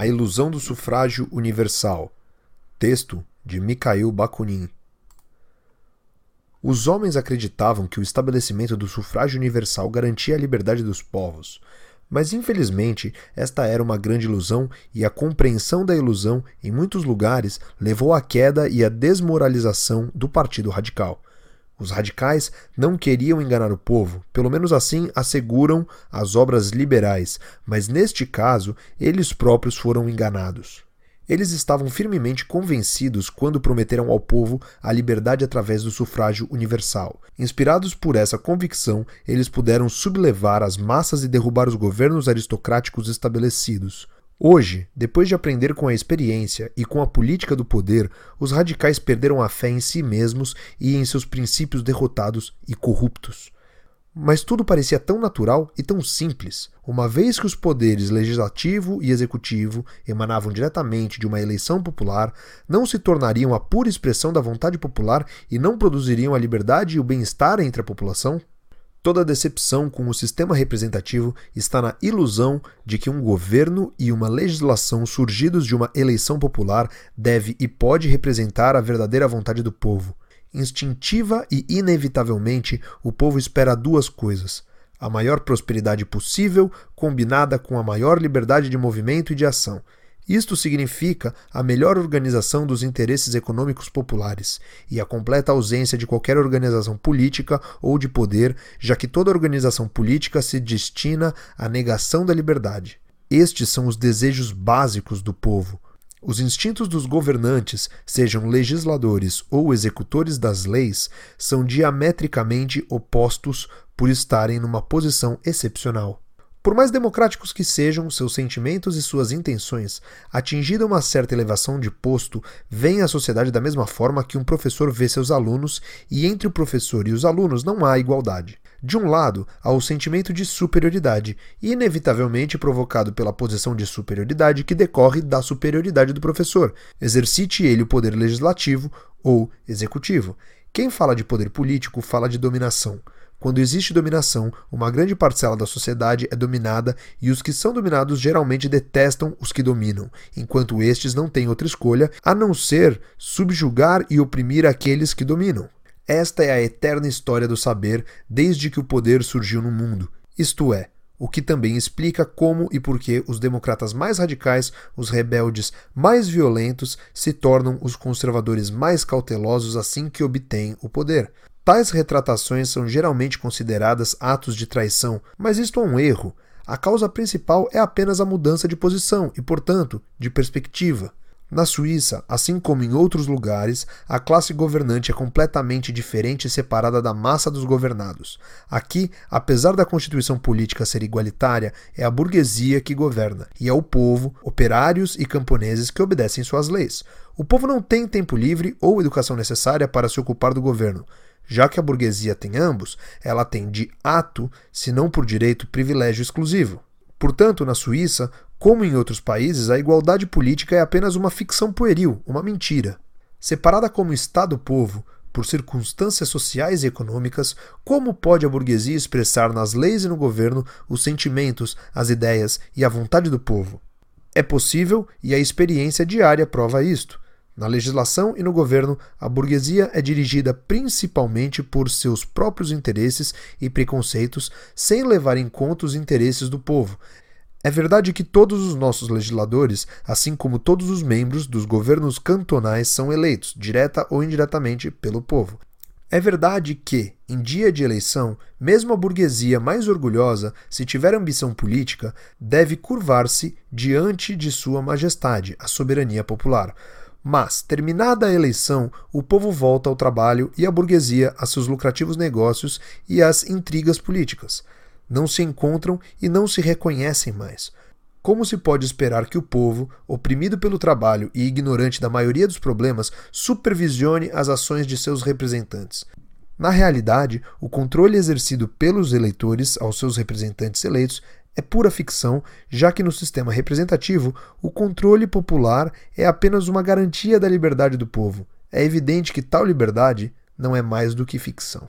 A Ilusão do Sufrágio Universal. Texto de Mikhail Bakunin. Os homens acreditavam que o estabelecimento do sufrágio universal garantia a liberdade dos povos. Mas infelizmente, esta era uma grande ilusão e a compreensão da ilusão, em muitos lugares, levou à queda e à desmoralização do Partido Radical. Os radicais não queriam enganar o povo, pelo menos assim asseguram as obras liberais, mas neste caso eles próprios foram enganados. Eles estavam firmemente convencidos quando prometeram ao povo a liberdade através do sufrágio universal. Inspirados por essa convicção, eles puderam sublevar as massas e derrubar os governos aristocráticos estabelecidos. Hoje, depois de aprender com a experiência e com a política do poder, os radicais perderam a fé em si mesmos e em seus princípios derrotados e corruptos. Mas tudo parecia tão natural e tão simples, uma vez que os poderes legislativo e executivo emanavam diretamente de uma eleição popular, não se tornariam a pura expressão da vontade popular e não produziriam a liberdade e o bem-estar entre a população? Toda decepção com o sistema representativo está na ilusão de que um governo e uma legislação surgidos de uma eleição popular deve e pode representar a verdadeira vontade do povo. Instintiva e inevitavelmente, o povo espera duas coisas: a maior prosperidade possível, combinada com a maior liberdade de movimento e de ação. Isto significa a melhor organização dos interesses econômicos populares e a completa ausência de qualquer organização política ou de poder, já que toda organização política se destina à negação da liberdade. Estes são os desejos básicos do povo. Os instintos dos governantes, sejam legisladores ou executores das leis, são diametricamente opostos por estarem numa posição excepcional. Por mais democráticos que sejam seus sentimentos e suas intenções, atingida uma certa elevação de posto, vem a sociedade da mesma forma que um professor vê seus alunos, e entre o professor e os alunos não há igualdade. De um lado, há o sentimento de superioridade, inevitavelmente provocado pela posição de superioridade que decorre da superioridade do professor, exercite ele o poder legislativo ou executivo. Quem fala de poder político fala de dominação. Quando existe dominação, uma grande parcela da sociedade é dominada e os que são dominados geralmente detestam os que dominam, enquanto estes não têm outra escolha a não ser subjugar e oprimir aqueles que dominam. Esta é a eterna história do saber desde que o poder surgiu no mundo, isto é, o que também explica como e por que os democratas mais radicais, os rebeldes mais violentos, se tornam os conservadores mais cautelosos assim que obtêm o poder. Tais retratações são geralmente consideradas atos de traição, mas isto é um erro. A causa principal é apenas a mudança de posição e, portanto, de perspectiva. Na Suíça, assim como em outros lugares, a classe governante é completamente diferente e separada da massa dos governados. Aqui, apesar da constituição política ser igualitária, é a burguesia que governa, e é o povo, operários e camponeses que obedecem suas leis. O povo não tem tempo livre ou educação necessária para se ocupar do governo. Já que a burguesia tem ambos, ela tem de ato, se não por direito, privilégio exclusivo. Portanto, na Suíça, como em outros países, a igualdade política é apenas uma ficção pueril, uma mentira. Separada como Estado-povo, por circunstâncias sociais e econômicas, como pode a burguesia expressar nas leis e no governo os sentimentos, as ideias e a vontade do povo? É possível e a experiência diária prova isto. Na legislação e no governo, a burguesia é dirigida principalmente por seus próprios interesses e preconceitos, sem levar em conta os interesses do povo. É verdade que todos os nossos legisladores, assim como todos os membros dos governos cantonais, são eleitos, direta ou indiretamente, pelo povo. É verdade que, em dia de eleição, mesmo a burguesia mais orgulhosa, se tiver ambição política, deve curvar-se diante de Sua Majestade, a soberania popular. Mas, terminada a eleição, o povo volta ao trabalho e a burguesia a seus lucrativos negócios e às intrigas políticas. Não se encontram e não se reconhecem mais. Como se pode esperar que o povo, oprimido pelo trabalho e ignorante da maioria dos problemas, supervisione as ações de seus representantes? Na realidade, o controle exercido pelos eleitores aos seus representantes eleitos é pura ficção, já que no sistema representativo o controle popular é apenas uma garantia da liberdade do povo. É evidente que tal liberdade não é mais do que ficção.